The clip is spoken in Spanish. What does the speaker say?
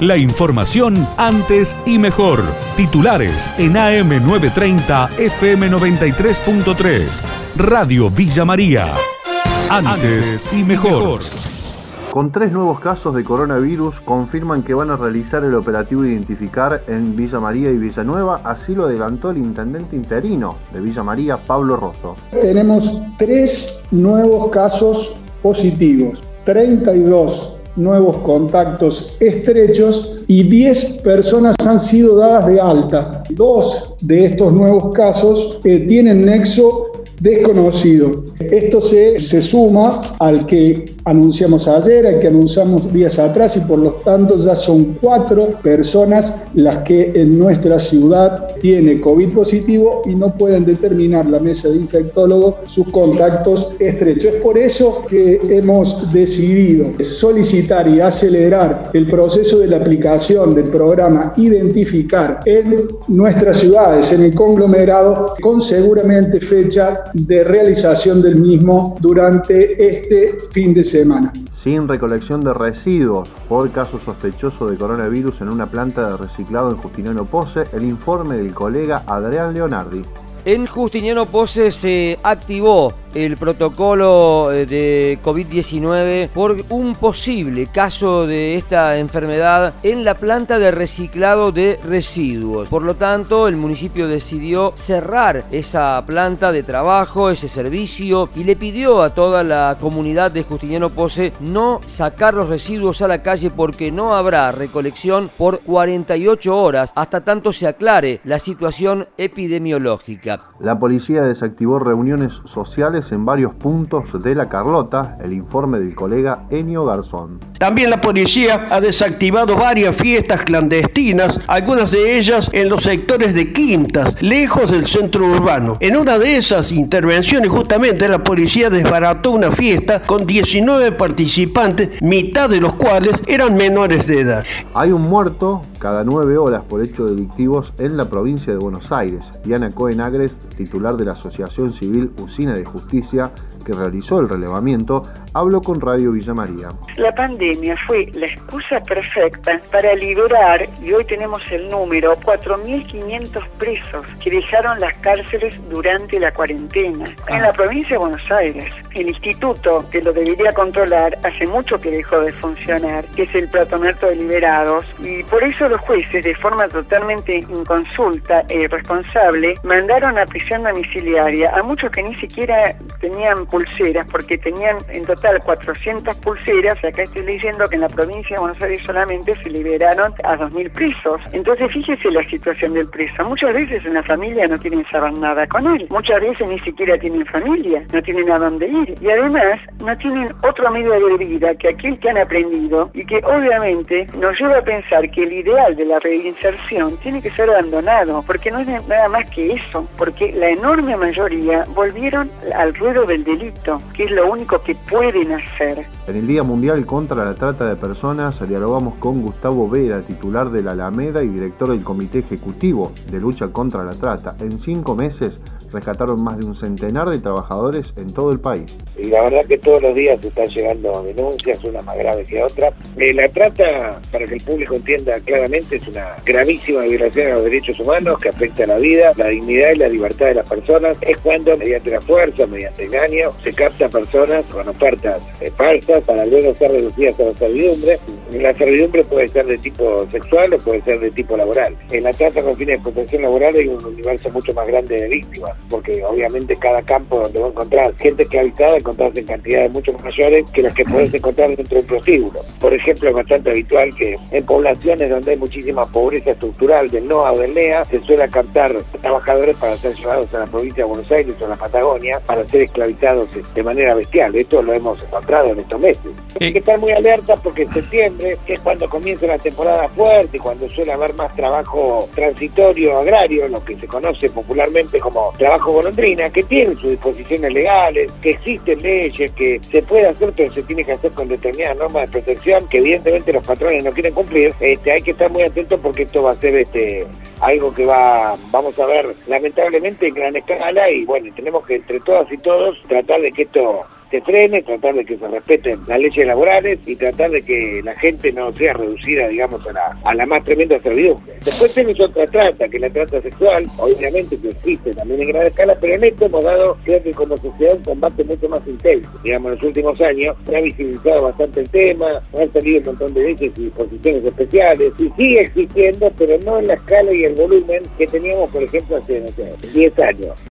La información antes y mejor. Titulares en AM930 FM93.3. Radio Villa María. Antes y mejor. Con tres nuevos casos de coronavirus confirman que van a realizar el operativo Identificar en Villa María y Villanueva, así lo adelantó el intendente interino de Villa María, Pablo Rosso. Tenemos tres nuevos casos positivos, 32 nuevos contactos estrechos y 10 personas han sido dadas de alta. Dos de estos nuevos casos eh, tienen nexo desconocido. Esto se, se suma al que anunciamos ayer, al que anunciamos días atrás y por lo tanto ya son cuatro personas las que en nuestra ciudad tiene COVID positivo y no pueden determinar la mesa de infectólogos sus contactos estrechos. Es por eso que hemos decidido solicitar y acelerar el proceso de la aplicación del programa Identificar en nuestras ciudades, en el conglomerado, con seguramente fecha de realización del mismo durante este fin de semana. Sin recolección de residuos por caso sospechoso de coronavirus en una planta de reciclado en Justiniano Pose, el informe del colega Adrián Leonardi. En Justiniano Pose se activó el protocolo eh, de COVID-19 por un posible caso de esta enfermedad en la planta de reciclado de residuos. Por lo tanto, el municipio decidió cerrar esa planta de trabajo, ese servicio, y le pidió a toda la comunidad de Justiniano Pose no sacar los residuos a la calle porque no habrá recolección por 48 horas hasta tanto se aclare la situación epidemiológica. La policía desactivó reuniones sociales en varios puntos de la Carlota, el informe del colega Enio Garzón. También la policía ha desactivado varias fiestas clandestinas, algunas de ellas en los sectores de Quintas, lejos del centro urbano. En una de esas intervenciones justamente la policía desbarató una fiesta con 19 participantes, mitad de los cuales eran menores de edad. Hay un muerto cada nueve horas por hechos delictivos en la provincia de Buenos Aires. Diana Cohen Agres, titular de la Asociación Civil Usina de Justicia, que realizó el relevamiento, habló con Radio Villa María. La pandemia fue la excusa perfecta para liberar, y hoy tenemos el número, 4.500 presos que dejaron las cárceles durante la cuarentena en la provincia de Buenos Aires. El instituto que lo debería controlar hace mucho que dejó de funcionar, que es el Platonato de Liberados, y por eso los jueces, de forma totalmente inconsulta e irresponsable, mandaron a prisión domiciliaria a muchos que ni siquiera tenían pulseras, porque tenían en total 400 pulseras, acá estoy leyendo que en la provincia de Buenos Aires solamente se liberaron a 2.000 presos. Entonces fíjese la situación del preso. Muchas veces en la familia no quieren saber nada con él, muchas veces ni siquiera tienen familia, no tienen a dónde ir, y además no tienen otro medio de vida que aquel que han aprendido y que obviamente nos lleva a pensar que el ideal de la reinserción tiene que ser abandonado, porque no es nada más que eso, porque la enorme mayoría volvieron al ruedo del delito que es lo único que pueden hacer. En el Día Mundial contra la Trata de Personas dialogamos con Gustavo Vera, titular de la Alameda y director del Comité Ejecutivo de Lucha contra la Trata. En cinco meses rescataron más de un centenar de trabajadores en todo el país. Y la verdad que todos los días están llegando denuncias, una más grave que otra. Eh, la trata, para que el público entienda claramente, es una gravísima violación a los derechos humanos que afecta a la vida, la dignidad y la libertad de las personas. Es cuando, mediante la fuerza, mediante engaño, se capta personas con ofertas eh, para luego ser reducidas a la servidumbre. La servidumbre puede ser de tipo sexual o puede ser de tipo laboral. En la trata con fines de protección laboral hay un universo mucho más grande de víctimas porque obviamente cada campo donde va a encontrar gente esclavizada encontrarse en cantidades mucho mayores que las que puedes encontrar dentro de un prostíbulo. Por ejemplo, es bastante habitual que en poblaciones donde hay muchísima pobreza estructural del NOA o del NEA, se suele captar trabajadores para ser llevados a la provincia de Buenos Aires o a la Patagonia para ser esclavizados de manera bestial. Esto lo hemos encontrado en estos meses. Hay que estar muy alerta porque en septiembre es cuando comienza la temporada fuerte, cuando suele haber más trabajo transitorio agrario, lo que se conoce popularmente como trabajo golondrina, que tiene sus disposiciones legales, que existen leyes, que se puede hacer, pero se tiene que hacer con determinadas normas de protección que evidentemente los patrones no quieren cumplir. Este, hay que estar muy atentos porque esto va a ser este algo que va vamos a ver lamentablemente en gran escala y bueno, tenemos que entre todas y todos tratar de que esto se frene, tratar de que se respeten las leyes laborales y tratar de que la gente no sea reducida, digamos, a la, a la más tremenda servidumbre. Después tenemos otra trata, que es la trata sexual, obviamente que existe también en gran escala, pero en esto hemos dado, creo que como sociedad, un combate mucho más intenso. Digamos, en los últimos años se ha visibilizado bastante el tema, han salido un montón de leyes y disposiciones especiales, y sigue existiendo, pero no en la escala y el volumen que teníamos, por ejemplo, hace no sé, 10 años.